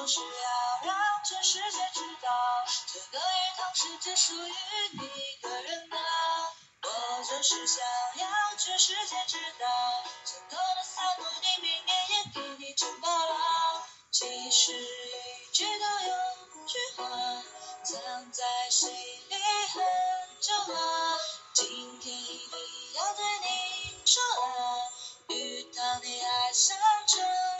就是要让全世界知道，这个鱼塘是只属于你一个人的。我就是想要全世界知道，这头的伞我你明年也给你承包了。其实一直都有句话藏在心里很久了，今天一定要对你说爱，鱼塘你还想承包吗？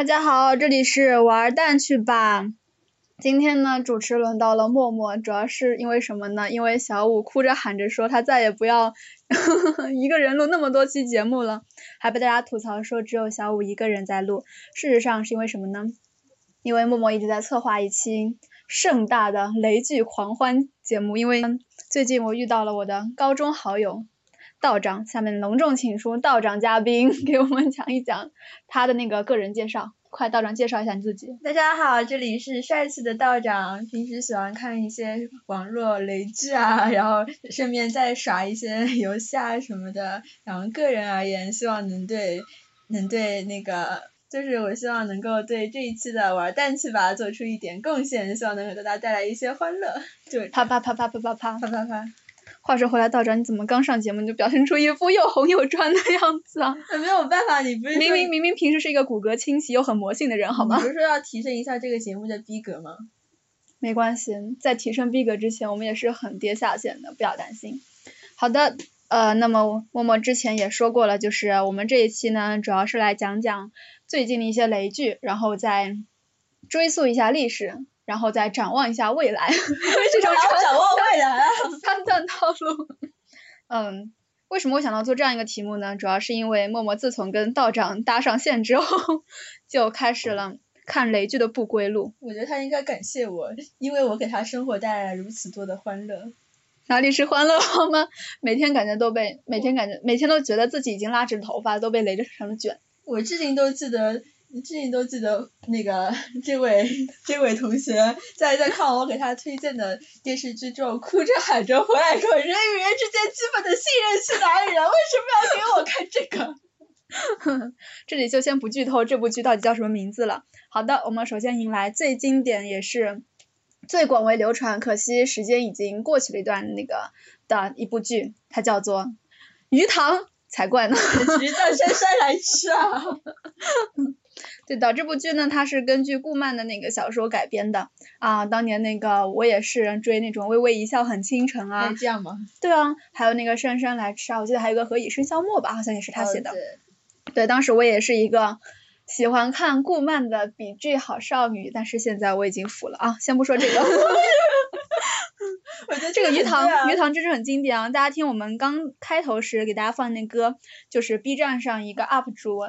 大家好，这里是玩蛋去吧。今天呢，主持轮到了默默，主要是因为什么呢？因为小五哭着喊着说他再也不要呵 呵一个人录那么多期节目了，还被大家吐槽说只有小五一个人在录。事实上是因为什么呢？因为默默一直在策划一期盛大的雷剧狂欢节目，因为最近我遇到了我的高中好友道长，下面隆重请出道长嘉宾 给我们讲一讲他的那个个人介绍。快，道长介绍一下你自己。大家好，这里是帅气的道长，平时喜欢看一些网络雷剧啊，然后顺便再耍一些游戏啊什么的。然后个人而言，希望能对能对那个，就是我希望能够对这一期的玩蛋去吧做出一点贡献，希望能给大家带来一些欢乐。就啪啪啪啪啪啪啪啪啪啪。话说回来，道长，你怎么刚上节目就表现出一副又红又专的样子啊？没有办法，你不是明明明明平时是一个骨骼清奇又很魔性的人，好吗？你不是说要提升一下这个节目的逼格吗？没关系，在提升逼格之前，我们也是很跌下线的，不要担心。好的，呃，那么默默之前也说过了，就是我们这一期呢，主要是来讲讲最近的一些雷剧，然后再追溯一下历史。然后再展望一下未来，这种展望未来啊，三段套路。嗯，为什么会想到做这样一个题目呢？主要是因为默默自从跟道长搭上线之后，就开始了看雷剧的不归路。我觉得他应该感谢我，因为我给他生活带来如此多的欢乐。哪里是欢乐好吗？每天感觉都被，每天感觉每天都觉得自己已经拉直头发，都被雷着成了卷。我至今都记得。你至今都记得那个 这位这位同学在在看我给他推荐的电视剧之后，哭着喊着回来说：“人与人之间基本的信任去哪里了？为什么要给我看这个？” 这里就先不剧透这部剧到底叫什么名字了。好的，我们首先迎来最经典也是最广为流传，可惜时间已经过去了一段那个的一部剧，它叫做《鱼塘》才怪呢！鱼到山山来吃啊！对的，这部剧呢，它是根据顾漫的那个小说改编的啊。当年那个我也是追那种微微一笑很倾城啊。这样吗？对啊，还有那个姗姗来迟啊，我记得还有个何以笙箫默吧，好像也是他写的。对，当时我也是一个喜欢看顾漫的笔剧好少女，但是现在我已经服了啊。先不说这个，我觉得这个鱼塘鱼塘真是很经典啊。大家听我们刚开头时给大家放那歌，就是 B 站上一个 UP 主。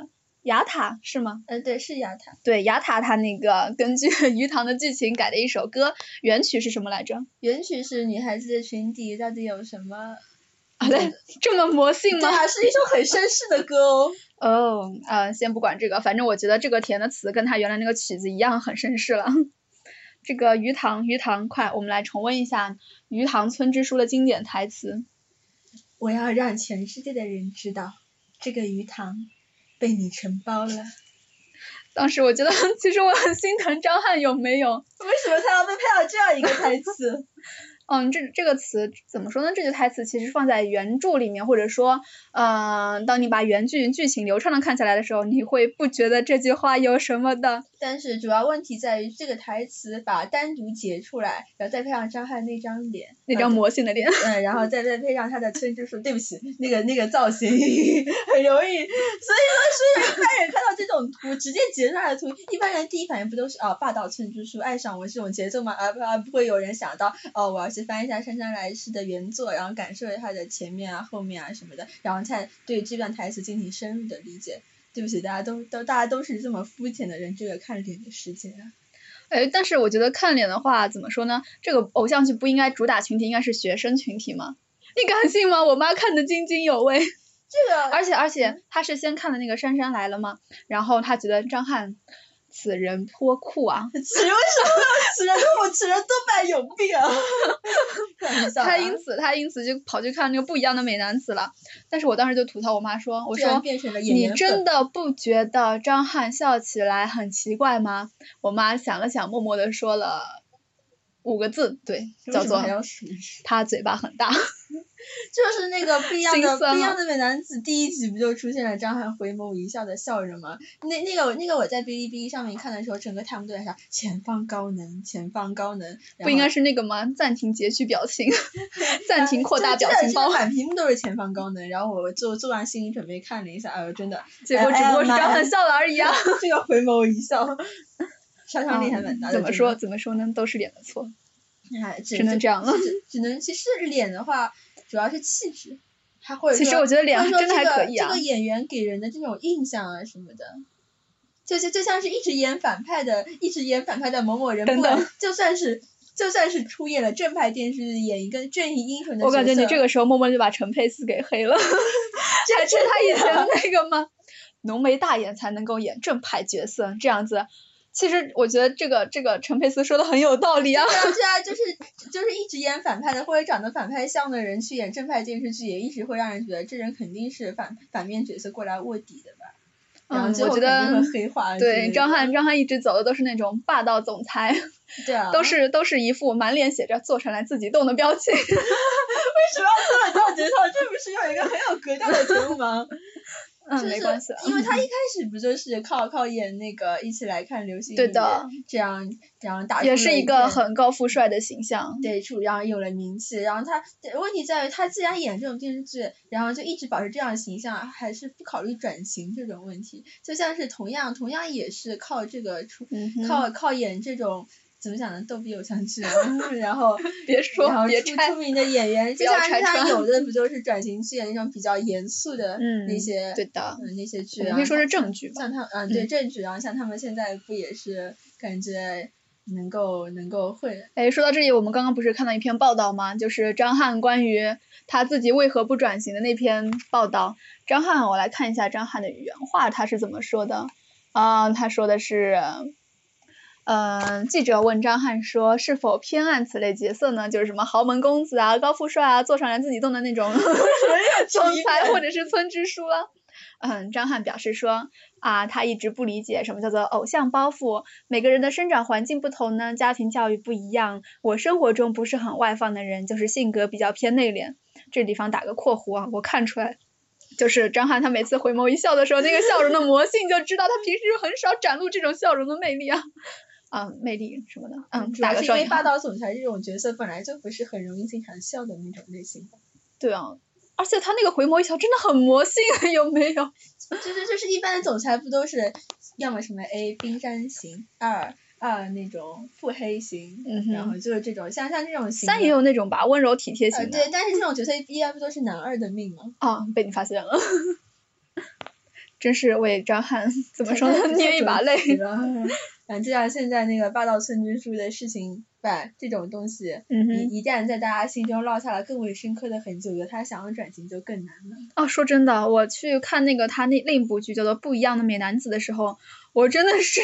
雅塔是吗？嗯，对，是雅塔。对，雅塔他那个根据 鱼塘的剧情改的一首歌，原曲是什么来着？原曲是女孩子的裙底到底有什么？啊，对，这么魔性吗？对啊，是一首很绅士的歌哦。哦，呃，先不管这个，反正我觉得这个填的词跟他原来那个曲子一样很绅士了。这个鱼塘，鱼塘，快，我们来重温一下《鱼塘村支书》的经典台词。我要让全世界的人知道，这个鱼塘。被你承包了，当时我觉得其实我很心疼张翰，有没有？为什么他要被配到这样一个台词？嗯，这这个词怎么说呢？这句台词其实放在原著里面，或者说，嗯，当你把原剧剧情流畅的看起来的时候，你会不觉得这句话有什么的。但是主要问题在于这个台词把单独截出来，然后再配上张翰那张脸，那张魔性的脸，嗯，然后再再配上他的村支书，对不起，那个那个造型很容易，所以说是一般人看到这种图，直接截出来的图，一般人第一反应不都是啊霸道村支书爱上我这种节奏吗？而不而不会有人想到哦我要去翻一下姗姗来迟的原作，然后感受一下它的前面啊后面啊什么的，然后再对这段台词进行深入的理解。对不起，大家都都大家都是这么肤浅的人，这个看脸的世界啊。哎，但是我觉得看脸的话，怎么说呢？这个偶像剧不应该主打群体应该是学生群体吗？你敢信吗？我妈看的津津有味。这个，而且而且，她是先看了那个《姗姗来了》嘛，然后她觉得张翰此人颇酷啊。此人为什么要此人我此人多半有病 啊！他因此他因此就跑去看那个不一样的美男子了。但是我当时就吐槽我妈说，我说你真的不觉得张翰笑起来很奇怪吗？我妈想了想，默默的说了五个字，对，叫做他嘴巴很大。就是那个不一样的不一样的美男子，第一集不就出现了张翰回眸一笑的笑容吗？那那个那个我在哔哩哔哩上面看的时候，整个弹幕都在说前方高能，前方高能，不应该是是那个吗？暂停截取表情，暂停扩大表情包，满 屏幕都是前方高能。然后我做做完心理准备看了一下，哎呦真的，结果只不过是张翰笑了而已啊。这个回眸一笑，杀伤力还蛮大的。怎么说？怎么说呢？都是脸的错？哎，只只能这样了。只只能其实脸的话，主要是气质，还或者其实说我觉得脸真的还这个可以啊这个演员给人的这种印象啊什么的，就就就像是一直演反派的，一直演反派的某某人，等等就算是就算是出演了正派电视剧，演一个正义英雄的角色，我感觉你这个时候默默就把陈佩斯给黑了，这还是他以前那个吗？浓眉大眼才能够演正派角色，这样子。其实我觉得这个这个陈佩斯说的很有道理啊。对啊，对啊，就是就是一直演反派的或者长得反派像的人去演正派电视剧，也一直会让人觉得这人肯定是反反面角色过来卧底的吧。然后嗯，我觉得黑化。对张翰张翰一直走的都是那种霸道总裁，对啊，都是都是一副满脸写着做出来自己动的表情。为什么要这么介绍？这不是有一个很有格调的节目吗？嗯，就是没关系。因为他一开始不就是靠靠演那个一起来看流星雨对的，这样这样打出也是一个很高富帅的形象。对出，然后有了名气，然后他问题在于他既然演这种电视剧，然后就一直保持这样的形象，还是不考虑转型这种问题，就像是同样同样也是靠这个出嗯靠靠演这种。怎么讲呢？逗比偶像剧，然后 别说然后出别拆出名的演员，就像就像有的 不就是转型去演那种比较严肃的嗯那些，对的嗯那些剧，我们可以说是正剧吧。像他嗯对嗯正剧，然后像他们现在不也是感觉能够能够会哎，说到这里，我们刚刚不是看到一篇报道吗？就是张翰关于他自己为何不转型的那篇报道。张翰，我来看一下张翰的原话，他是怎么说的？啊、他说的是，嗯、记者问张翰说，是否偏爱此类角色呢？就是什么豪门公子啊、高富帅啊，坐上来自己动的那种 总裁或者是村支书啊。嗯，张翰表示说，啊，他一直不理解什么叫做偶像包袱。每个人的生长环境不同呢，家庭教育不一样。我生活中不是很外放的人，就是性格比较偏内敛。这地方打个括弧啊，我看出来，就是张翰他每次回眸一笑的时候，那个笑容的魔性，就知道他平时很少展露这种笑容的魅力啊，啊，魅力什么的，嗯，主要打个是因为霸双引号。道总裁这种角色本来就不是很容易经常笑的那种类型吧。对啊，而且他那个回眸一笑真的很魔性，有没有？就是就是一般的总裁不都是要么什么 A 冰山型，二二那种腹黑型，嗯然后就是这种像像这种型的三也有那种吧，温柔体贴呃型的。对，但是这种角色一般不都是男二的命吗？啊，被你发现了，真是为张翰怎么说呢，捏一把泪。反正就像现在那个霸道村支书的事情吧，这种东西，嗯哼，一一旦在大家心中烙下了更为深刻的痕迹，我觉得他想要转型就更难了。哦，说真的，我去看那个他那另一部剧叫做《不一样的美男子》的时候，我真的是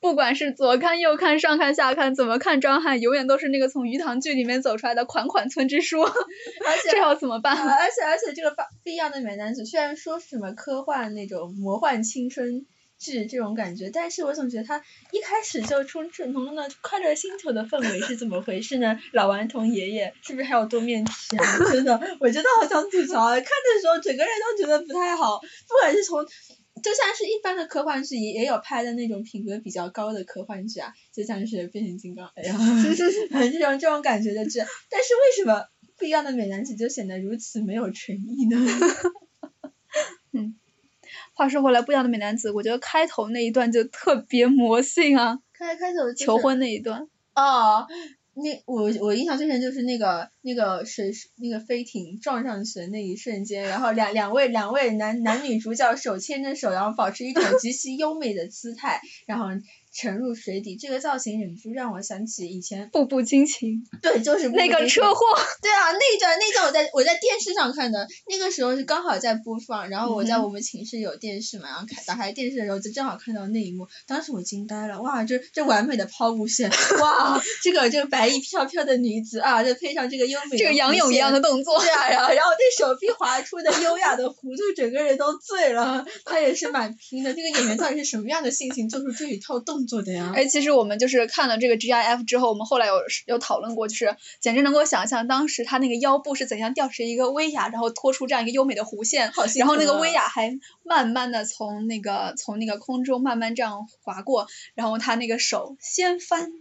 不管是左看右看上看下看，怎么看张翰，永远都是那个从鱼塘剧里面走出来的款款村支书，而且这要怎么啊办？而且而且这个不不一样的美男子，虽然说是什么科幻那种魔幻青春剧这种感觉，但是我总觉得他一开始就充斥浓浓的快乐星球的氛围是怎么回事呢？老顽童爷爷是不是还有多面体啊？真的，我真的好想吐槽啊！看的时候整个人都觉得不太好，不管是从。就像是一般的科幻剧，也也有拍的那种品格比较高的科幻剧啊，就像是变形金刚，哎呀，这种这种感觉的剧，但是为什么不一样的美男子就显得如此没有诚意呢？嗯话说回来，不一样的美男子，我觉得开头那一段就特别魔性啊，开开头就是求婚那一段。哦，那我我印象最深就是那个那个水那个飞艇撞上去的那一瞬间，然后两两位两位男男女主角手牵着手，然后保持一种极其优美的姿态，然后沉入水底，这个造型忍不住让我想起以前，步步惊情，对，就是那个车祸，对啊，那段那段我在我在电视上看的，那个时候是刚好在播放，然后我在我们寝室有电视嘛，然后开打开电视的时候就正好看到那一幕，当时我惊呆了，哇，这这完美的抛物线，哇，这个这个白衣飘飘的女子啊，再配上这个优美的这个仰泳一样的动作，对啊，然后然后这手臂划出的优雅的弧度，整个人都醉了。他也是蛮拼的，这个演员到底是什么样的性情做出这一套动作的呀？哎，其实我们就是看了这个 GIF 之后，我们后来有有讨论过，就是简直能够想象当时他那个腰部是怎样吊起一个威亚，然后拖出这样一个优美的弧线，好然后那个威亚还慢慢的从那个从那个空中慢慢这样划过，然后他那个手先翻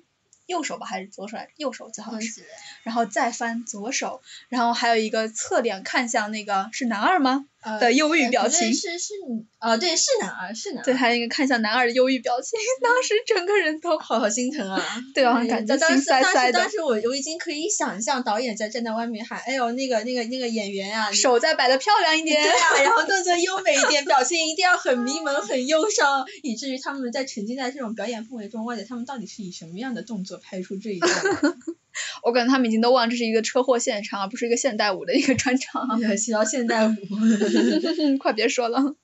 右手吧，还是左手来着？右手最好是，然后再翻左手，然后还有一个侧脸看向那个是男二吗？呃的忧郁表情是是啊，对，是男二，是男二。对，还有一个看向男二的忧郁表情，当时整个人都好好心疼啊！对啊，哎感觉当心塞塞的时当时当。时我我已经可以想象导演在站在外面喊，哎呦那个那个那个演员啊，手再摆的漂亮一点。对啊，然后动作优美一点，表情一定要很迷茫、很忧伤，以至于他们在沉浸在这种表演氛围中，忘记他们到底是以什么样的动作拍出这一段的。我感觉他们已经都忘了这是一个车祸现场，而不是一个现代舞的一个专场。提到现代舞，快别说了。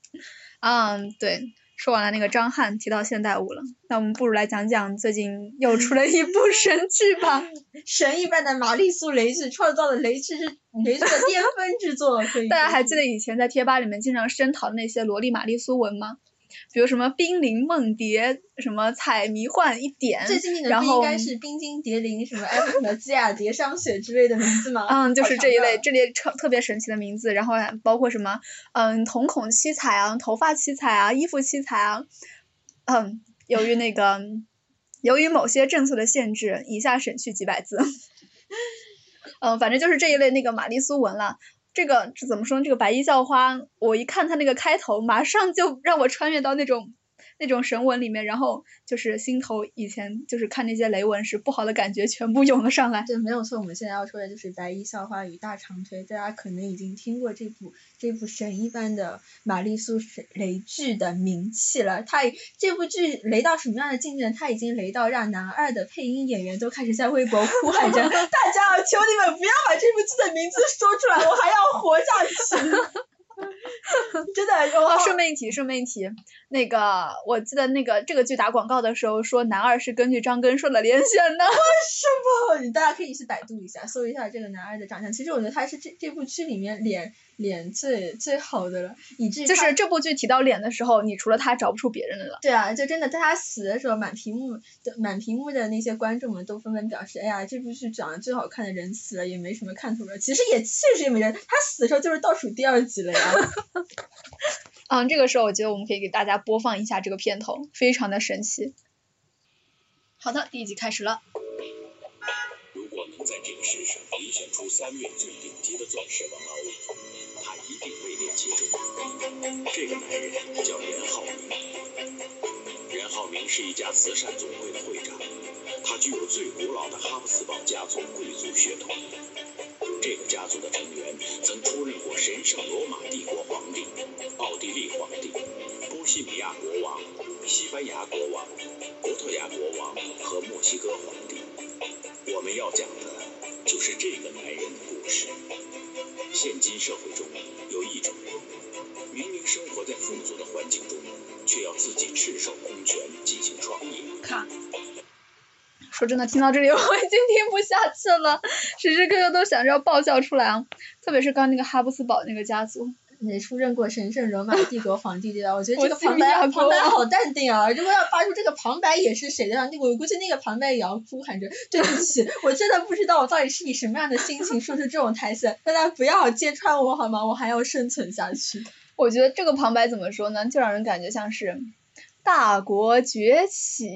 嗯，对，说完了那个张翰，提到现代舞了，那我们不如来讲讲最近又出了一部神剧吧。神一般的玛丽苏雷剧创造了雷剧是雷剧的巅峰之作，大家还记得以前在贴吧里面经常声讨的那些萝莉玛丽苏文吗？比如什么冰凌梦蝶，什么彩迷幻一点，最经典的然后不应该是冰晶蝶灵什么 哎什么基亚蝶商雪之类的名字吗？嗯，就是这一类，这类特特别神奇的名字，然后包括什么，嗯，瞳孔七彩啊，头发七彩啊，衣服七彩啊，嗯，由于那个，由于某些政策的限制，以下省去几百字，嗯，反正就是这一类那个玛丽苏文了。这个这怎么说？这个白衣校花，我一看他那个开头，马上就让我穿越到那种那种神文里面，然后就是心头以前就是看那些雷文时不好的感觉全部涌了上来。对，没有错。我们现在要说的就是《白衣校花与大长腿》，大家可能已经听过这部这部神一般的玛丽苏神雷剧的名气了。它这部剧雷到什么样的境界呢？它已经雷到让男二的配音演员都开始在微博呼喊着：“ 大家啊，求你们不要把这部剧的名字说出来，我还要活下去。”真的，我哦，顺便一提，顺便一提，那个我记得那个这个剧打广告的时候说男二是根据张根硕的脸选的，为什么？你大家可以去百度一下，搜一下这个男二的长相。其实我觉得他是这这部剧里面脸脸最最好的了，以至于就是这部剧提到脸的时候，你除了他找不出别人的了。对啊，就真的在他死的时候，满屏幕的满屏幕的那些观众们都纷纷表示，哎呀，这部剧长得最好看的人死了，也没什么看头了。其实也确实也没人，他死的时候就是倒数第二集了呀。嗯，这个时候我觉得我们可以给大家播放一下这个片头，非常的神奇。好的，第一集开始了。如果能在这个世上遴选出三面最顶级的钻石王老五，他一定位列其中。这个男人叫任浩明，任浩明是一家慈善总会的会长，他具有最古老的哈布斯堡家族贵族血统。这个家族的成员曾出任过神圣罗马帝国皇帝、奥地利皇帝、波西米亚国王、西班牙国王、葡萄牙国王和墨西哥皇帝。我们要讲的就是这个男人的故事。现今社会中有一种人，明明生活在富足的环境中，却要自己赤手空拳进行创业。看，说真的，听到这里 我已经听不下去了，时时刻刻都想着要爆笑出来啊！特别是刚那个哈布斯堡那个家族，也出任过神圣罗马帝国皇帝对吧？我觉得这个旁白旁白好淡定啊！如果要发出这个旁白也是谁的话，那我估计那个旁白也要哭喊着对不起，我真的不知道我到底是以什么样的心情说出这种台词，大家不要揭穿我好吗？我还要生存下去。我觉得这个旁白怎么说呢？就让人感觉像是大国崛起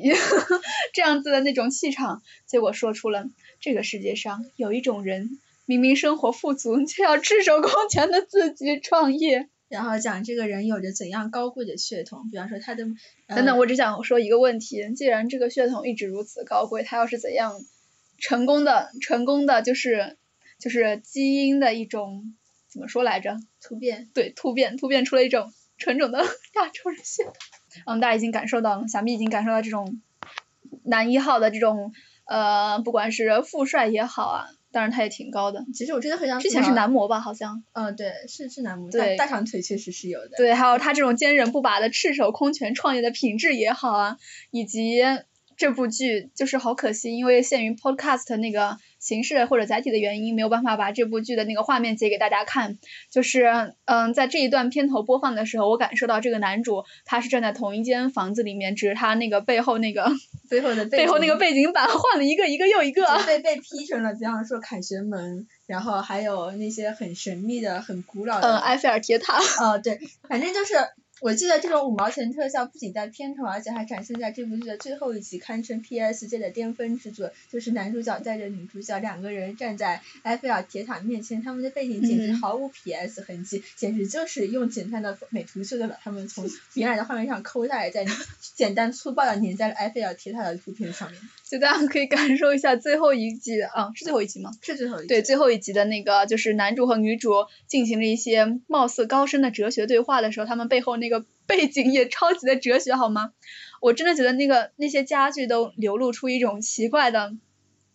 这样子的那种气场，结果说出了这个世界上有一种人，明明生活富足，却要赤手空拳的自己创业。然后讲这个人有着怎样高贵的血统，比方说他的、呃、等等，我只想说一个问题：既然这个血统一直如此高贵，他要是怎样成功的、成功的就是就是基因的一种怎么说来着？突变，对，突变，突变出了一种纯种的亚洲人血统。嗯，大家已经感受到了，想必已经感受到这种男一号的这种呃，不管是富帅也好啊，当然他也挺高的，其实我真的很想之前是男模吧，好像。嗯，对，是是男模，对大大长腿确实是有的。对，还有他这种坚韧不拔的赤手空拳创业的品质也好啊，以及这部剧就是好可惜，因为限于 podcast 那个形式或者载体的原因，没有办法把这部剧的那个画面截给大家看。就是嗯，在这一段片头播放的时候，我感受到这个男主他是站在同一间房子里面，只是他那个背后那个 背后的背背后那个背景板换了一个一个又一个。被被 P 成了，比方说凯旋门，然后还有那些很神秘的、很古老的。嗯，埃菲尔铁塔。哦，对，反正就是我记得这种五毛钱特效不仅在片头，而且还展现在这部剧的最后一集，堪称 PS 界的巅峰之作，就是男主角带着女主角两个人站在埃菲尔铁塔面前，他们的背景简直嗯毫无 PS 痕迹，简直就是用简单的美图秀秀把他们从原来的画面上抠下来，再简单粗暴的粘在了埃菲尔铁塔的图片上面。就大家可以感受一下最后一集啊，是最后一集吗？是最后一集。对，最后一集的那个就是男主和女主进行了一些貌似高深的哲学对话的时候，他们背后那个背景也超级的哲学，好吗？我真的觉得那个那些家具都流露出一种奇怪的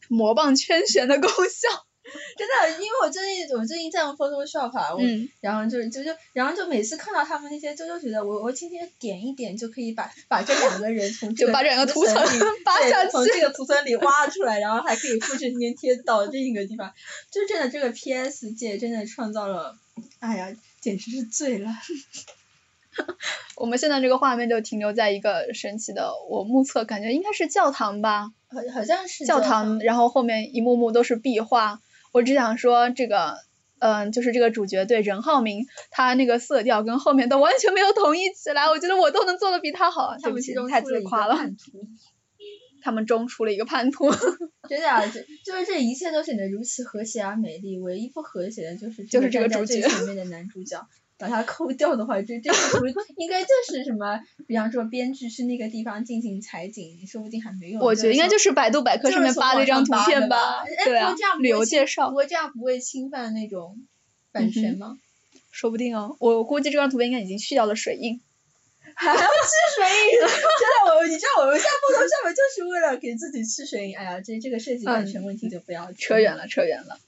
魔棒圈旋的功效。真的，因为我最近我最近在用 Photoshop，啊我、嗯，然后就就就然后就每次看到他们那些，就就觉得我我轻轻点一点就可以把把这两个人从这个就把这两个图层里 扒下去从这个图层里挖出来，然后还可以复制粘贴到另一个地方，就真的这个 PS 界真的创造了，哎呀，简直是醉了。我们现在这个画面就停留在一个神奇的，我目测感觉应该是教堂吧，好好像是教堂，然后后面一幕幕都是壁画。我只想说这个，嗯、就是这个主角对任浩明，他那个色调跟后面都完全没有统一起来，我觉得我都能做的比他好。他们其对不起，太中出了一个自夸了。他们中出了一个叛徒，真的啊，这就是这一切都显得如此和谐而美丽，唯一不和谐的就是就是这个主角前面的男主角。把它抠掉的话，这这个图 应该就是什么？比方说，编剧去那个地方进行采景，说不定还没用。我觉得应该就是是百度百科上面扒了一张图片吧。旅游介侵绍不，过这样不会侵犯那种版权吗？说不定哦。我估计这张图片应该已经去掉了水印。还要吃水印？真的，我你知道我们下播头上面就是为了给自己吃水印。哎呀，这这个涉及版权问题就不要、扯远了，扯远了。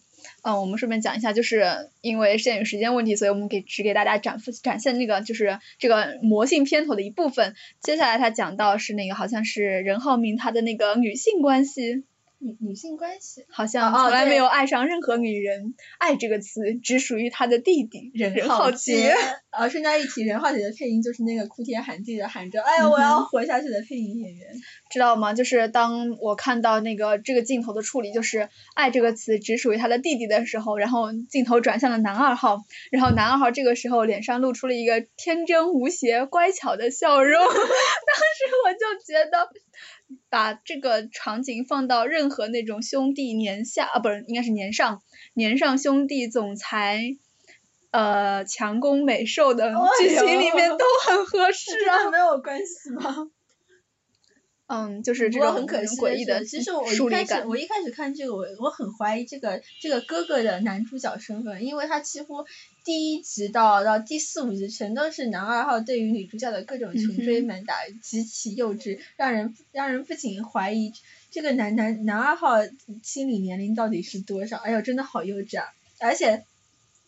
嗯，我们顺便讲一下，就是因为限于时间问题，所以我们给只给大家展展现那个就是这个魔性片头的一部分。接下来他讲到是那个好像是任浩明他的那个女性关系，女女性关系。好像哦从来没有爱上任何女人，爱这个词只属于他的弟弟任浩杰。啊，顺带一提，任浩杰的配音就是那个哭天喊地的喊着“哎呀，我要活下去”的配音演员。知道吗？就是当我看到那个这个镜头的处理，就是“爱”这个词只属于他的弟弟的时候，然后镜头转向了男二号，然后男二号这个时候脸上露出了一个天真无邪、乖巧的笑容，当时我就觉得。把这个场景放到任何那种兄弟年下啊，不是，应该是年上年上兄弟总裁，呃，强攻美兽的剧情里面都很合适啊。哦没有关系吗？嗯，就是这种很可惜诡异的其实我一开始。我一开始看这个，我我很怀疑这个这个哥哥的男主角身份，因为他几乎第一集到到第四五集全都是男二号对于女主角的各种穷追猛打，极其幼稚，让人让人不仅怀疑这个男男男二号心理年龄到底是多少，哎呦，真的好幼稚啊！而且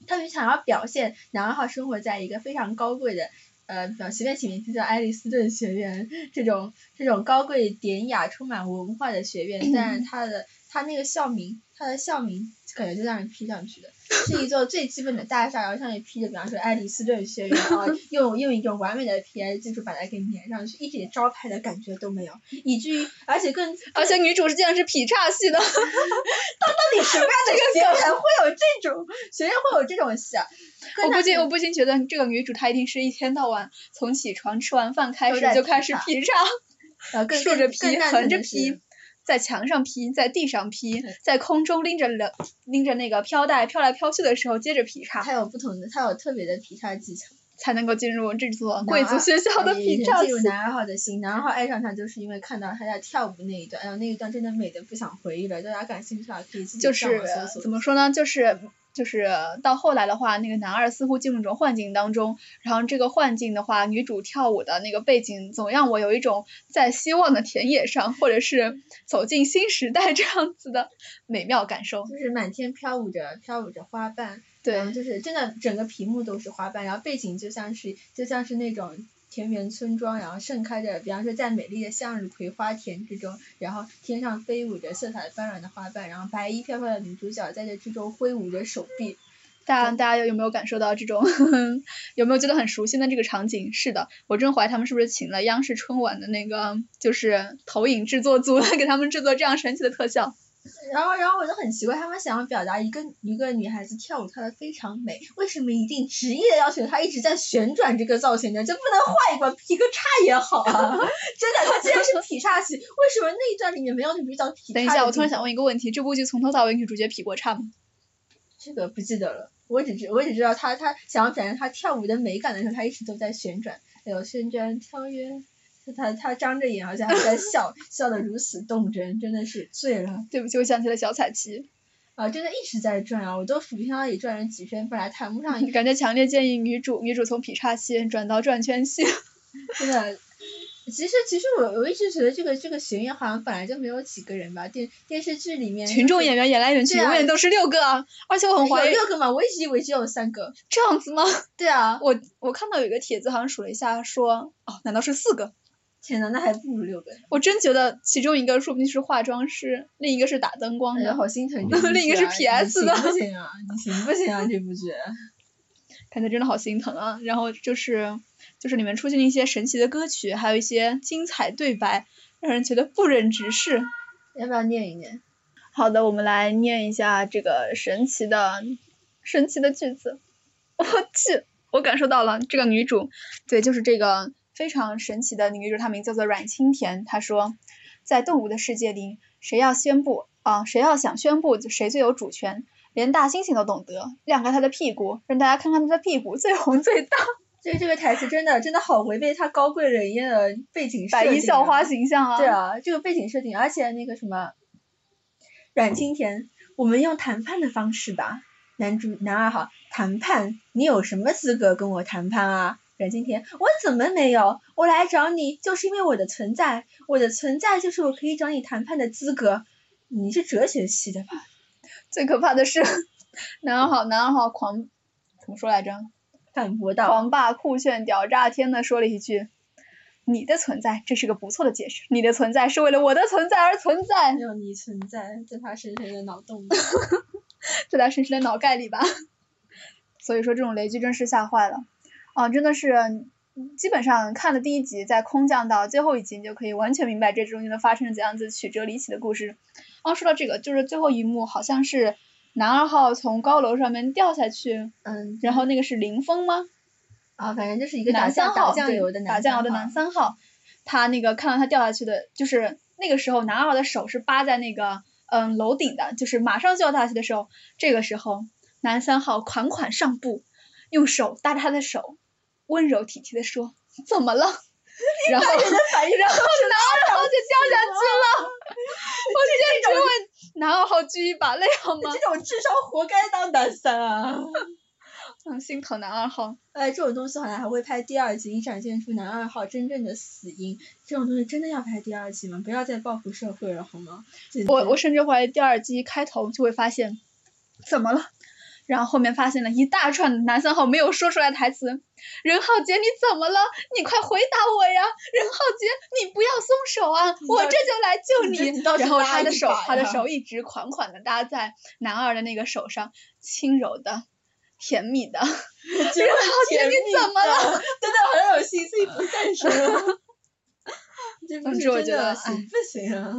他们想要表现男二号生活在一个非常高贵的。呃，比方随便起名字叫爱丽斯顿学院这种这种高贵典雅、充满文化的学院，但是它的它那个校名，它的校名感觉就让人 P 上去的，是一座最基本的大厦，然后上面 P 的，比方说爱丽斯顿学院然后，用用一种完美的 PI 技术把它给粘上去，一点招牌的感觉都没有，以至于而且更而且女主是竟然是劈叉系的，到底什么样的学院 会有这种学院会有这种戏啊？我不禁我不禁觉得这个女主她一定是一天到晚从起床吃完饭开始就开始劈劈 叉，竖着劈，横着劈，在墙上劈，在地上劈，在空中拎着了拎着那个飘带飘来飘去的时候接着劈叉，它有不同的，它有特别的劈叉技巧。才能够进入这座贵族学校的也劈叉。进入男二号的心，男二号爱上他就是因为看到他在跳舞那一段，哎呦那一段真的美的不想回忆了，大家感兴趣的话可以自己就是上网搜索。怎么说呢？就是就是到后来的话，那个男二似乎进入一种幻境当中，然后这个幻境的话，女主跳舞的那个背景总让我有一种在希望的田野上，或者是走进新时代这样子的美妙感受。就是满天飘舞着飘舞着花瓣，对就是真的整个屏幕都是花瓣，然后背景就像是就像是那种田园村庄，然后盛开着，比方说在美丽的向日葵花田之中，然后天上飞舞着色彩斑斓的花瓣，然后白衣飘飘的女主角在这之中挥舞着手臂，大家大家有有没有感受到这种，有没有觉得很熟悉的这个场景？是的，我真怀疑他们是不是请了央视春晚的那个就是投影制作组来给他们制作这样神奇的特效。然后然后我就很奇怪，他们想要表达一个一个女孩子跳舞跳的非常美，为什么一定执意的要求她一直在旋转这个造型呢？就不能换一个劈个叉也好啊！真的，她既然是劈叉戏，为什么那一段里面没有女主角劈叉？等一下，我突然想问一个问题：这部剧从头到尾女主角劈过叉吗？这个不记得了，我只知我只知道她她想要展现她跳舞的美感的时候，她一直都在旋转，有旋转跳跃。她她张着眼，而且还在笑，笑得如此动真，真的是醉了对不起，我想起了小彩旗。啊！真的一直在转啊，我都数不清那里转了几圈，本来谈不上，感觉强烈建议女主女主从劈叉戏转到转圈戏。真的。其实其实我我一直觉得这个这个学院好像本来就没有几个人吧，电电视剧里面群众演员演来演去，啊永远都是六个啊！而且我很怀疑有六个嘛，我一直以为只有三个。这样子吗？对啊，我我看到有一个帖子，好像数了一下，说哦，难道是四个？天呐，那还不如六个。我真觉得其中一个说不定是化妆师，另一个是打灯光的，好心疼这部剧啊。另一个是 PS 的你行不行啊？你行不行啊？这部剧。感觉真的好心疼啊。然后就是就是里面出现了一些神奇的歌曲，还有一些精彩对白，让人觉得不忍直视。要不要念一念？好的，我们来念一下这个神奇的神奇的句子。我去，我感受到了这个女主，对，就是这个非常神奇的女主，她名字叫做阮清田。她说，在动物的世界里，谁要宣布啊，谁要想宣布谁最有主权，连大猩猩都懂得，亮开他的屁股，让大家看看他的屁股最红最大。这个这个台词真的真的好违背他高贵冷艳的背景设百定、亿校花。形象啊！对，啊，这个背景设定，而且那个什么，阮经田，我们用谈判的方式吧。男主男二号，谈判，你有什么资格跟我谈判啊？阮经田，我怎么没有？我来找你就是因为我的存在，我的存在就是我可以找你谈判的资格。你是哲学系的吧？最可怕的是，男二号男二号狂怎么说来着？反驳道。狂霸酷炫屌炸天的说了一句：“你的存在，这是个不错的解释。你的存在是为了我的存在而存在，没有你存在，在他深深的脑洞里。在他深深的脑盖里吧。”所以说这种雷剧真是吓坏了啊！真的是，基本上看了第一集，在空降到最后一集，你就可以完全明白这中间的发生了怎样子曲折离奇的故事。哦，说到这个，就是最后一幕好像是男二号从高楼上面掉下去，嗯，然后那个是林峰吗？啊，反正就是一个打酱打酱对油的打酱油的男三号，他那个看到他掉下去的，就是那个时候男二号的手是扒在那个嗯楼顶的，就是马上就要掉下去的时候，这个时候男三号款款上步，用手搭着他的手，温柔体贴的说怎么了？然后然后男二号就掉下去了，我简直为男二号掬一把泪好吗这？种智商活该当男三啊！嗯，心疼男二号。哎，这种东西好像还会拍第二季，以展现出男二号真正的死因。这种东西真的要拍第二季吗？不要再报复社会了好吗？我我甚至怀疑第二季开头就会发现，怎么了？然后后面发现了一大串男三号没有说出来的台词，任浩杰你怎么了？你快回答我呀！任浩杰你不要松手啊，我这就来救你你然后他的手他的手一直款款的搭在男二的那个手上，轻柔的。甜蜜的，任浩杰你怎么了？真的好像有心碎不诞生了。这不是总之我觉得不行啊？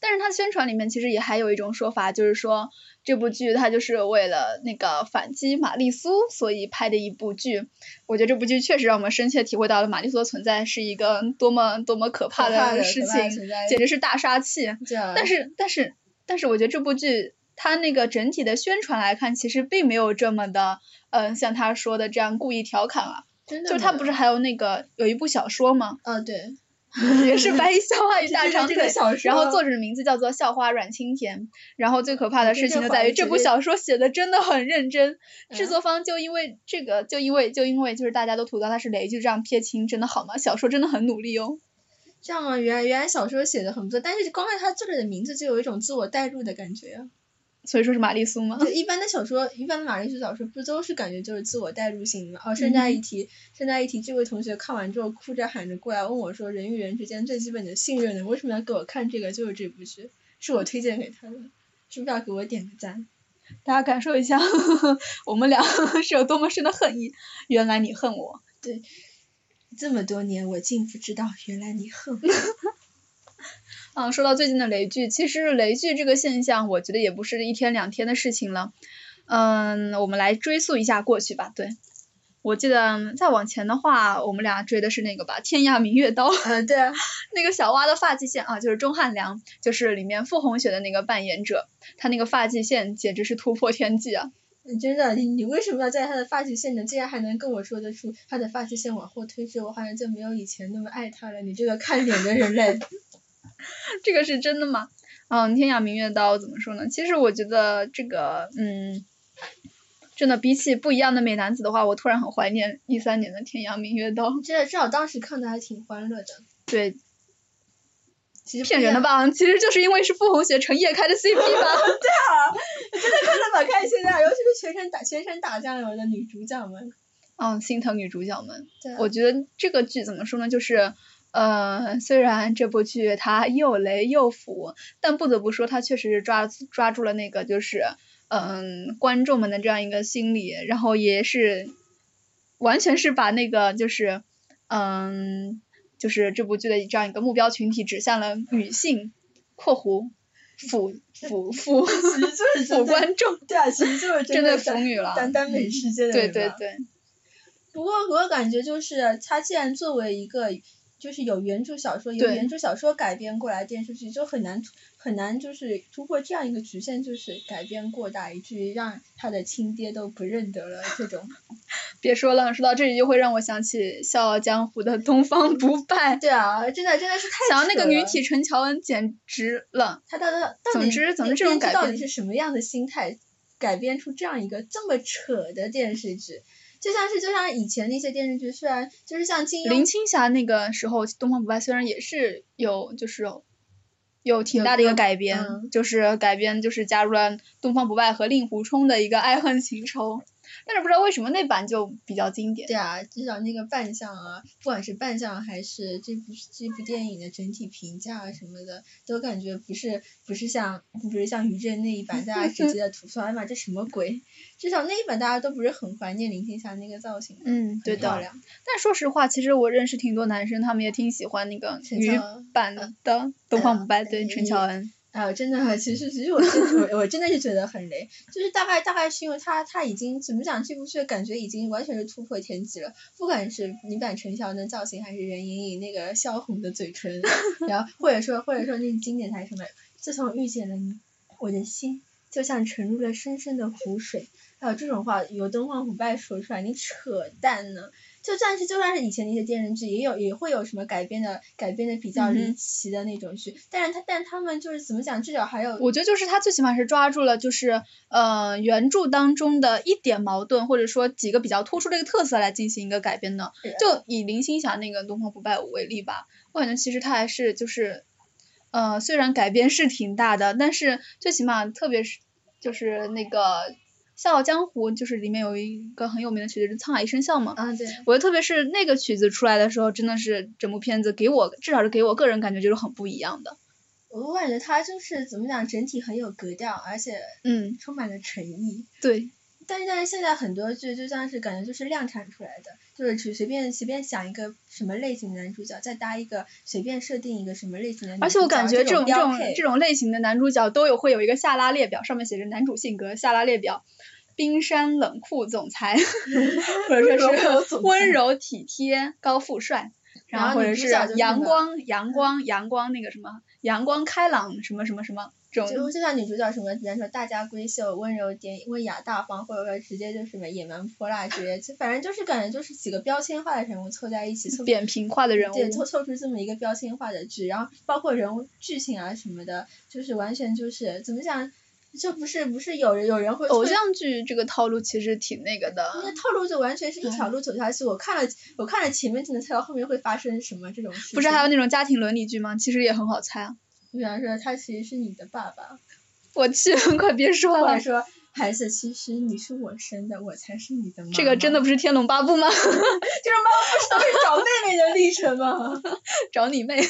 但是他宣传里面其实也还有一种说法，就是说这部剧它就是为了那个反击玛丽苏，所以拍的一部剧。我觉得这部剧确实让我们深切体会到了玛丽苏的存在是一个多么多么可怕的事情，简直是大杀器。但是但是但是我觉得这部剧它那个整体的宣传来看，其实并没有这么的，嗯、像他说的这样故意调侃啊。真的就他不是还有那个有一部小说吗？啊，对，也是白衣校花与大 这长腿然后作者的名字叫做校花阮清田。然后最可怕的事情就在于这部小说写的真的很认真，制嗯作方就因为这个，就因为就因为就是大家都吐槽他是雷就这样撇清，真的好吗？小说真的很努力哦。这样啊，原来原来小说写的很不错，但是光看他作者的名字就有一种自我代入的感觉啊。所以说是玛丽苏吗？就一般的小说，一般的玛丽苏小说不都是感觉就是自我代入性的吗？哦，顺带一提，顺带一提，这位同学看完之后哭着喊着过来问我说，人与人之间最基本的信任呢，为什么要给我看这个？就是这部剧，是我推荐给他的，是不是要给我点个赞？大家感受一下，呵 呵我们俩是有多么深的恨意。原来你恨我。对这么多年，我竟不知道，原来你恨我。嗯，说到最近的雷剧，其实雷剧这个现象，我觉得也不是一天两天的事情了。嗯，我们来追溯一下过去吧。对，我记得再往前的话，我们俩追的是那个吧，《天涯明月刀》嗯，对啊，那个小蛙的发际线啊，就是钟汉良，就是里面傅红雪的那个扮演者，他那个发际线简直是突破天际啊！你真的，你你为什么要在他的发际线呢？竟然还能跟我说得出他的发际线往后推迟，我好像就没有以前那么爱他了。你这个看脸的人类。这个是真的吗？嗯，天涯明月刀怎么说呢？其实我觉得这个，嗯，真的比起不一样的美男子的话，我突然很怀念一三年的天涯明月刀。这至少当时看的还挺欢乐的。对，其实？骗人的吧？其实就是因为是傅红雪陈烨开的 CP 吧。对啊真的看的蛮开心的，尤其是全程打全程打酱油的女主角们。嗯，心疼女主角们。对啊我觉得这个剧怎么说呢？就是，呃，虽然这部剧它又雷又腐，但不得不说它确实是抓抓住了那个就是，嗯、观众们的这样一个心理，然后也是，完全是把那个就是，嗯，就是这部剧的这样一个目标群体指向了女性（括弧腐 腐腐腐观众对啊，其实就是针对的腐女了）。单单美世界的对对对。不过我感觉就是，它既然作为一个就是有原著小说，有原著小说改编过来电视剧，就很难很难就是突破这样一个局限，就是改编过大，以至于让他的亲爹都不认得了这种。别说了，说到这里就会让我想起《笑傲江湖》的东方不败。对啊，真的真的是太想要那个女体陈乔恩简直了，他到底到总底之总之编这种改编剧到底是什么样的心态，改编出这样一个这么扯的电视剧？就像是就像以前那些电视剧，虽然就是像金庸林青霞那个时候东方不败虽然也是有就是有有挺大的一个改编，嗯。就是改编就是加入了东方不败和令狐冲的一个爱恨情仇，但是不知道为什么那版就比较经典。对啊，至少那个扮相啊，不管是扮相还是这部这部电影的整体评价啊什么的，都感觉不是不是像不是像于正那一版大家直接的吐槽，哎妈这什么鬼？至少那一版大家都不是很怀念林青霞那个造型，嗯，对的。漂亮。但说实话，其实我认识挺多男生，他们也挺喜欢那个女版的东方不败，对嗯陈乔恩。哎呦，真的，其实其实我我真的是觉得很雷，就是大概大概是因为他他已经怎么讲，这部剧感觉已经完全是突破天际了，不管是女版陈乔恩造型，还是任盈盈那个销红的嘴唇，然后或者说或者说那经典台什么，自从遇见了你，我的心就像沉入了深深的湖水。还有这种话由东方不败说出来，你扯淡呢？就算是就算是以前那些电视剧，也有也会有什么改编的改编的比较离奇的那种剧，但是他但他们就是怎么讲，至少还有我觉得就是他最起码是抓住了就是呃原著当中的一点矛盾，或者说几个比较突出的一个特色来进行一个改编的。就以林青霞那个东方不败为例吧，我感觉其实他还是就是呃虽然改编是挺大的，但是最起码特别是就是那个《笑傲江湖》，就是里面有一个很有名的曲子是《沧海一声笑》嘛。啊对，我觉得特别是那个曲子出来的时候，真的是整部片子给我至少是给我个人感觉就是很不一样的。我感觉他就是怎么讲，整体很有格调，而且嗯，充满了诚意。对，但是但是现在很多剧就像是感觉就是量产出来的，就是随随便随便想一个什么类型的男主角，再搭一个随便设定一个什么类型的女主角，而且我感觉这种这种这种类型的男主角都有会有一个下拉列表，上面写着男主性格下拉列表，冰山冷酷总裁，或者说是温柔体贴高富帅，然后或者是阳光阳光阳光那个什么阳光开朗什么什么什么这就种，就像女主角什么，比方说大家闺秀、温柔点、温雅大方，或者说直接就是什么野蛮泼辣之类，就反正就是感觉就是几个标签化的人物凑在一起，凑扁平化的人物。对，凑凑出这么一个标签化的剧，然后包括人物剧情啊什么的，就是完全就是怎么讲，就不是不是有人有人会会偶像剧这个套路其实挺那个的，那套路就完全是一条路走下去。我看了我看了前面就能猜到后面会发生什么这种事情。不是还有那种家庭伦理剧吗？其实也很好猜啊。比方说他其实是你的爸爸，我去，快别说了，说孩子其实你是我生的，我才是你的妈妈。这个真的不是《天龙八部》吗？就 是妈妈不是都是找妹妹的历程吗？找你妹！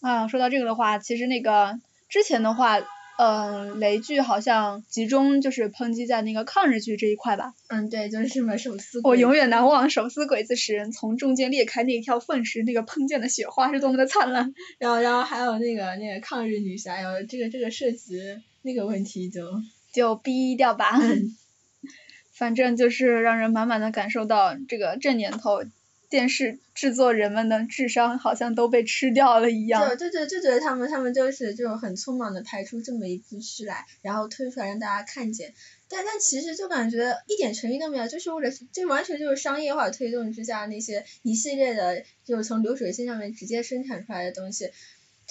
啊，说到这个的话，其实那个之前的话，嗯、雷剧好像集中就是抨击在那个抗日剧这一块吧。嗯，对，就是什么手撕我永远难忘手撕鬼子时从中间裂开那一条缝时，那个喷溅的雪花是多么的灿烂。然后然后还有那个那个抗日女侠，有这个这个涉及那个问题就就逼掉吧。反正就是让人满满的感受到这个这年头电视制作人们的智商好像都被吃掉了一样。就就就就觉得他们他们就是这种很匆忙的排出这么一部剧来，然后推出来让大家看见，但但其实就感觉一点诚意都没有，就是为了这完全就是商业化推动之下那些一系列的，就是从流水线上面直接生产出来的东西，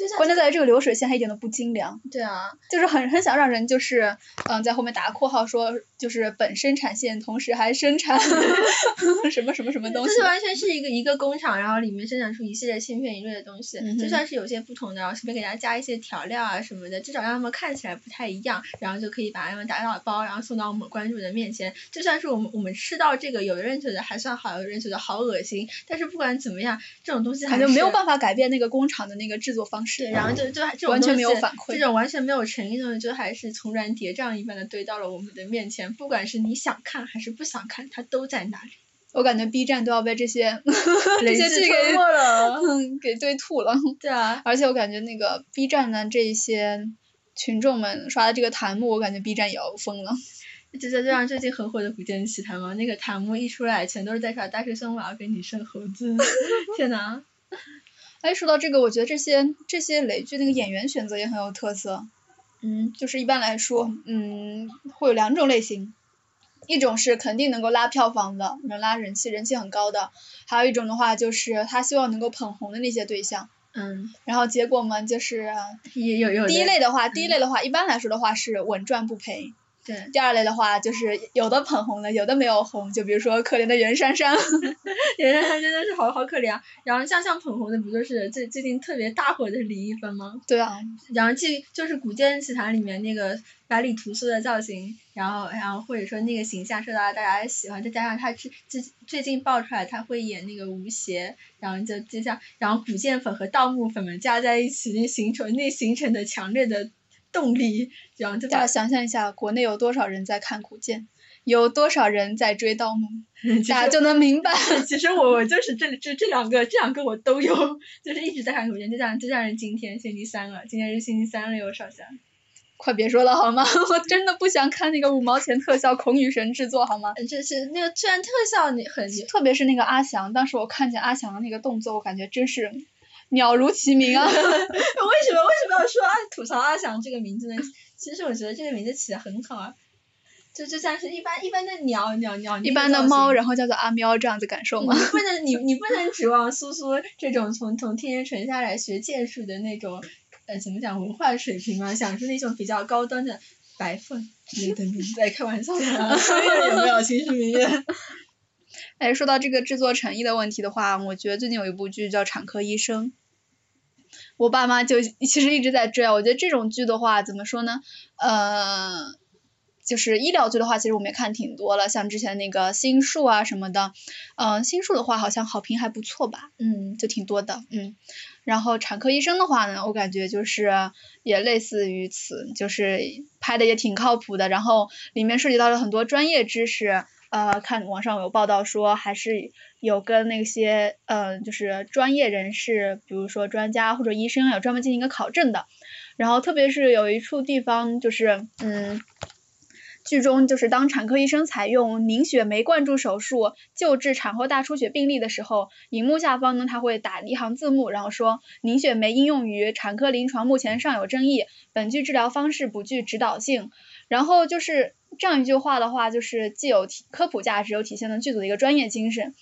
就像关键在于这个流水线还一点都不精良。对啊，就是很很想让人就是嗯在后面打个括号说就是本生产线同时还生产 什么什么什么东西就是，完全是一个一个工厂，然后里面生产出一系列千篇一律的东西，嗯就算是有些不同的，然后随便给大家加一些调料啊什么的，至少让他们看起来不太一样，然后就可以把他们打打包，然后送到我们关注的面前。就算是我们我们吃到这个，有的人觉得还算好，有的人觉得好恶心，但是不管怎么样，这种东西还是没有办法改变那个工厂的那个制作方式。对，然后就就还这种完全没有反馈这种完全没有诚意的东西，就还是重燃叠嶂一般的堆到了我们的面前，不管是你想看还是不想看，它都在那里。我感觉 B 站都要被这些 这些剧给。嗯给堆吐了。对啊，而且我感觉那个 B 站的这一些群众们刷的这个弹幕，我感觉 B 站也要疯了。就就像最近很火的《古剑奇谭》嘛，那个弹幕一出来，全都是在刷大学生我要跟你生猴子。天呐，哎，说到这个，我觉得这些这些雷剧那个演员选择也很有特色。嗯，就是一般来说，嗯，会有两种类型，一种是肯定能够拉票房的，能拉人气，人气很高的；还有一种的话，就是他希望能够捧红的那些对象。嗯，然后结果嘛，就是也有有第一类的话，第一类的话，一般来说的话是稳赚不赔。对，第二类的话，就是有的捧红了，有的没有红，就比如说可怜的袁姗姗。袁姗姗真的是好好可怜啊。然后像像捧红的，不就是最最近特别大火的是李易峰吗？对啊，然后既就是《古剑奇谭》里面那个百里屠苏的造型，然后然后或者说那个形象受到了大家的喜欢，再加上他最最最近爆出来他会演那个吴邪，然后就就像然后古剑粉和盗墓粉们加在一起，那形成那形成的强烈的动力，然后就把大家想象一下，国内有多少人在看古剑，有多少人在追盗墓，大家就能明白。其实我我就是这这这两个这两个我都有，就是一直在看古剑，就像就像是今天星期三了，今天是星期三了哟，少侠。快别说了好吗？我真的不想看那个五毛钱特效孔女神制作好吗？呃这是那个虽然特效你很特别是那个阿翔，当时我看见阿翔的那个动作，我感觉真是鸟如其名啊！为什么为什么要说阿吐槽阿翔这个名字呢？其实我觉得这个名字起的很好啊，就就像是一般一般的鸟鸟鸟，一般的猫，然后叫做阿喵这样子感受吗？你不能你你不能指望苏苏这种从从天上传下来学剑术的那种呃怎么讲文化水平嘛，想出那种比较高端的白凤之类的名字，在开玩笑的啊，有没有情绪名媛？哎，说到这个制作诚意的问题的话，我觉得最近有一部剧叫《产科医生》，我爸妈就其实一直在追啊。我觉得这种剧的话，怎么说呢？呃，就是医疗剧的话，其实我们也看挺多了，像之前那个心术啊什么的，嗯、心术的话好像好评还不错吧，嗯，就挺多的，嗯。然后产科医生的话呢，我感觉就是也类似于此，就是拍的也挺靠谱的，然后里面涉及到了很多专业知识。呃，看网上有报道说，还是有跟那些呃，就是专业人士，比如说专家或者医生，有专门进行一个考证的。然后特别是有一处地方，就是嗯，剧中就是当产科医生采用凝血酶灌注手术救治产后大出血病例的时候，荧幕下方呢他会打一行字幕，然后说凝血酶应用于产科临床目前尚有争议，本剧治疗方式不具指导性。然后就是这样一句话的话，就是既有体科普价值，又体现了剧组的一个专业精神。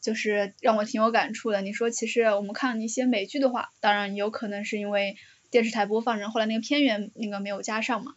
就是让我挺有感触的。你说，其实我们看一些美剧的话，当然有可能是因为电视台播放，然后后来那个片源那个没有加上嘛。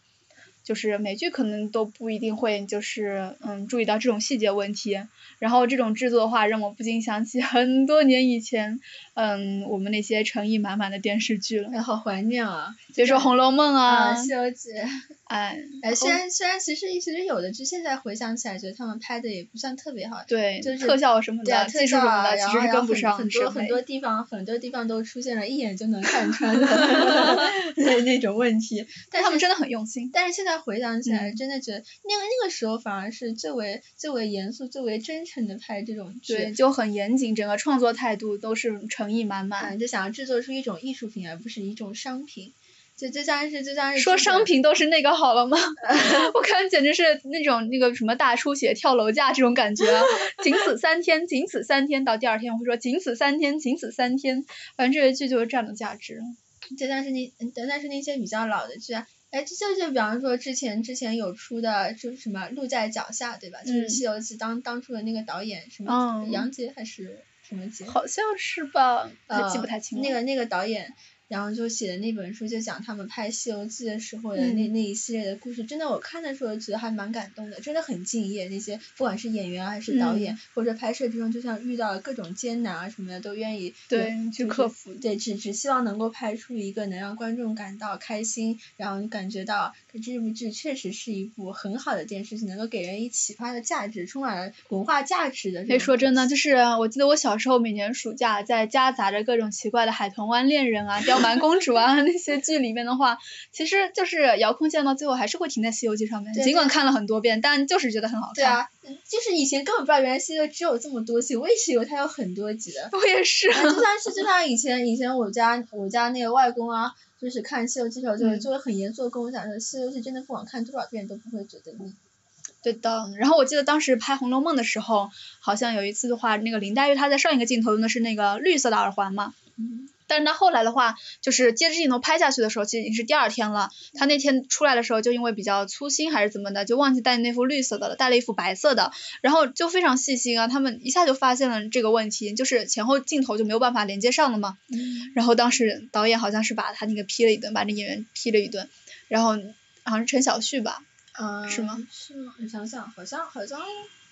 就是美剧可能都不一定会就是嗯注意到这种细节问题，然后这种制作的话让我不禁想起很多年以前，嗯我们那些诚意满满的电视剧了。哎，好怀念啊！比如说《红楼梦》啊，《西游记》。哎，哎，虽然虽然其实其实有的剧现在回想起来，觉得他们拍的也不算特别好。对，就是特效什么的，技术什么的，其实是跟不上。很多很多地方很多地方都出现了一眼就能看穿的 那那种问题。但他们真的很用心。但是现在回想起来，真的觉得那个那个时候反而是最为最为严肃、最为真诚的拍这种剧。对，就很严谨，整个创作态度都是诚意满满，就想要制作出一种艺术品，而不是一种商品。就就像是就像是说商品都是那个好了吗？我看简直是那种那个什么大出血跳楼价这种感觉，仅此三天，仅此三天，到第二天我会说仅此三天，仅此三天，反正这些剧就是这样的价值。就像是那，但是那些比较老的剧啊，哎，就就比方说之前之前有出的，就是什么路在脚下，对吧？就是《西游记》当当初的那个导演什么杨洁还是什么洁？好像是吧，记不太清了。那个那个导演。然后就写的那本书，就讲他们拍《西游记》的时候的那那一系列的故事，真的我看的时候觉得还蛮感动的，真的很敬业。那些不管是演员还是导演，或者拍摄之中，就像遇到了各种艰难啊什么的，都愿意对去克服。对，只只希望能够拍出一个能让观众感到开心，然后感觉到这部剧确实是一部很好的电视剧，能够给人以启发的价值，充满了文化价值的。可以说真的，就是我记得我小时候每年暑假在夹杂着各种奇怪的《海豚湾恋人》啊，刁。蛮公主啊，那些剧里面的话，其实就是遥控线到最后还是会停在《西游记》上面。尽管看了很多遍，但就是觉得很好看。对啊，就是以前根本不知道原来《西游记》只有这么多集，我一直以为它有很多集的。我也是。就算是就像以前以前我家我家那个外公啊，就是看《西游记》的时候，就就会很严肃的跟我讲说，《西游记》真的不管看多少遍都不会觉得腻。对的。然后我记得当时拍《红楼梦》的时候，好像有一次的话，那个林黛玉她在上一个镜头用的是那个绿色的耳环嘛。嗯。但是他后来的话，就是接着镜头拍下去的时候，其实已经是第二天了。他那天出来的时候，就因为比较粗心还是怎么的，就忘记带那副绿色的了，带了一副白色的。然后就非常细心啊，他们一下就发现了这个问题，就是前后镜头就没有办法连接上了嘛。然后当时导演好像是把他那个批了一顿，把那演员批了一顿。然后好像是陈小旭吧？嗯。是吗？是吗？你想想，好像好像，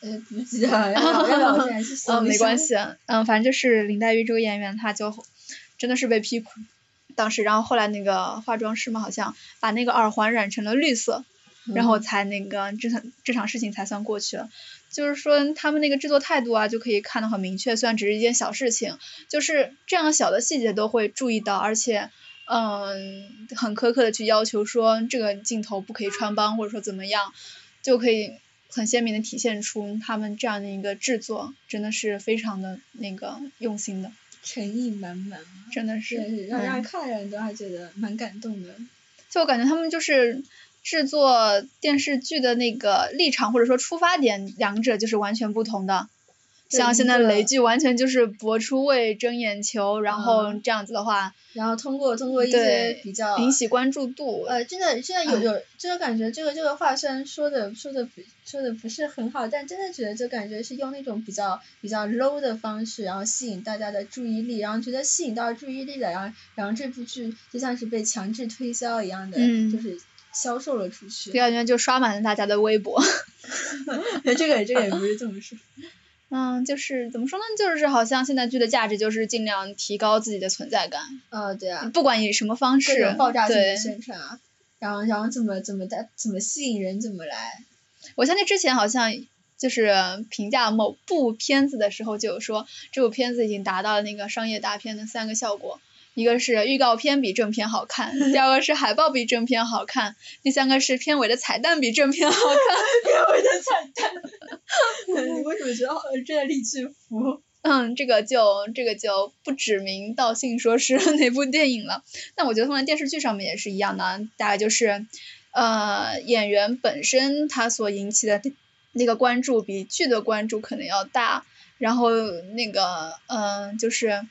呃，不记得了。嗯，没关系。嗯，反正就是林黛玉这个演员，她就。真的是被批，当时，然后后来那个化妆师嘛，好像把那个耳环染成了绿色，然后才那个这场这场事情才算过去了。就是说他们那个制作态度啊，就可以看得很明确。虽然只是一件小事情，就是这样小的细节都会注意到，而且嗯，很苛刻的去要求说这个镜头不可以穿帮，或者说怎么样，就可以很鲜明的体现出他们这样的一个制作真的是非常的那个用心的。诚意满满，真的是让让看的人都还觉得蛮感动的。就我感觉他们就是制作电视剧的那个立场或者说出发点，两者就是完全不同的。像现在雷剧完全就是博出位争眼球，然后这样子的话，然后通过通过一些比较引起关注度。呃，真的现在有有真的感觉这个这个话虽然说的说的说的不是很好，但真的觉得就感觉是用那种比较比较 low 的方式，然后吸引大家的注意力，然后觉得吸引到注意力了，然后然后这部剧就像是被强制推销一样的，就是销售了出去。第二天就刷满了大家的微博。这个这个也不是这么说。嗯，就是怎么说呢？就是好像现在剧的价值就是尽量提高自己的存在感。啊，对啊。不管以什么方式。爆炸性的宣传啊，然后然后怎么怎么的怎么吸引人怎么来。我相信之前好像就是评价某部片子的时候就有说，这部片子已经达到了那个商业大片的三个效果。一个是预告片比正片好看，第二个是海报比正片好看，第三个是片尾的彩蛋比正片好看。片尾的彩蛋，你为什么觉得这李智福？嗯，这个就这个就不指名道姓说是 哪部电影了。但我觉得放在电视剧上面也是一样的，大概就是呃演员本身他所引起的那个关注比剧的关注可能要大，然后那个嗯、呃就是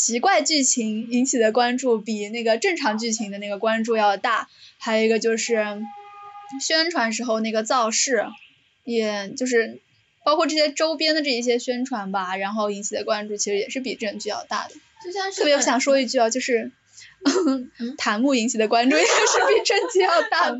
奇怪剧情引起的关注比那个正常剧情的那个关注要大，还有一个就是宣传时候那个造势，也就是包括这些周边的这一些宣传吧，然后引起的关注其实也是比正剧要大的。就像是特别想说一句啊，就是 弹幕引起的关注也是比正剧要大的。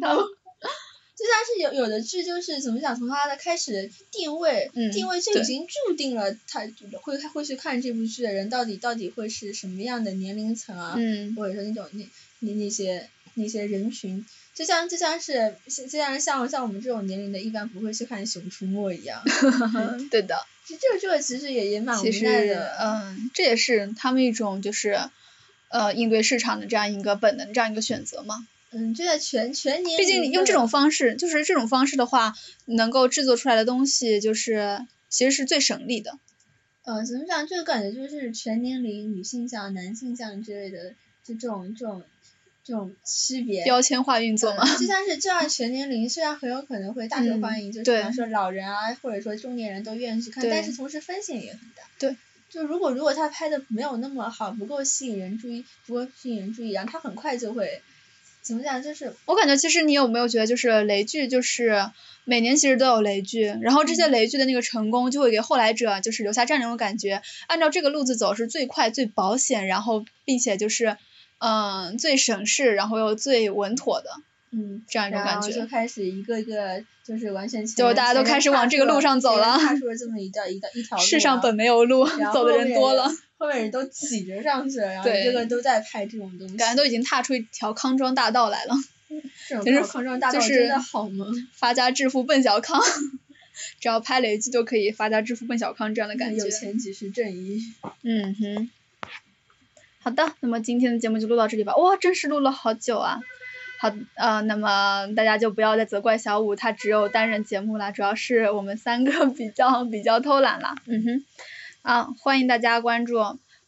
就像是有有的剧就是怎么讲，从它的开始的定位，嗯定位就已经注定了他会会去看这部剧的人到底到底会是什么样的年龄层啊，嗯或者说那种那那那些那些人群，就像就像是就像像像我们这种年龄的，一般不会去看《熊出没》一样。对的，其实这个这个其实也也蛮无奈的。嗯，这也是他们一种就是呃应对市场的这样一个本能这样一个选择嘛。嗯，就在全全年毕竟用这种方式，就是这种方式的话，能够制作出来的东西就是其实是最省力的。呃，怎么讲？这个感觉就是全年龄女性向、男性向之类的，就这种这种这种区别。标签化运作嘛。嗯就像是 这样全年龄，虽然很有可能会大受欢迎，就是比方说老人啊，或者说中年人都愿意去看，但是同时风险也很大。对。就如果如果他拍的没有那么好，不够吸引人注意，不够吸引人注意，然后他很快就会怎么讲？就是我感觉其实你有没有觉得，就是雷剧，就是每年其实都有雷剧，然后这些雷剧的那个成功，就会给后来者就是留下这样一种感觉，按照这个路子走是最快、最保险，然后并且就是嗯最省事，然后又最稳妥的嗯，这样一种感然后就。开始一个一个就是完全就大家都开始往这个路上走了踏出了这么一道一道一条路，世上本没有路，走的人多了，，后面人都挤着上去了，然后对一个个都在拍这种东西，感觉都已经踏出一条康庄大道来了。这种 就是康康庄大道真的好吗？发家致富奔小康，只要拍雷剧就可以发家致富奔小康这样的感觉。有钱即是正义。嗯哼，好的，那么今天的节目就录到这里吧。哇，真是录了好久啊。好，呃，那么大家就不要再责怪小五，他只有单人节目啦，主要是我们三个 比较比较偷懒啦。嗯哼，啊，欢迎大家关注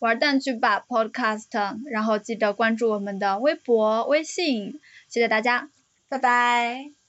玩蛋剧吧 Podcast，然后记得关注我们的微博、微信，谢谢大家，拜拜。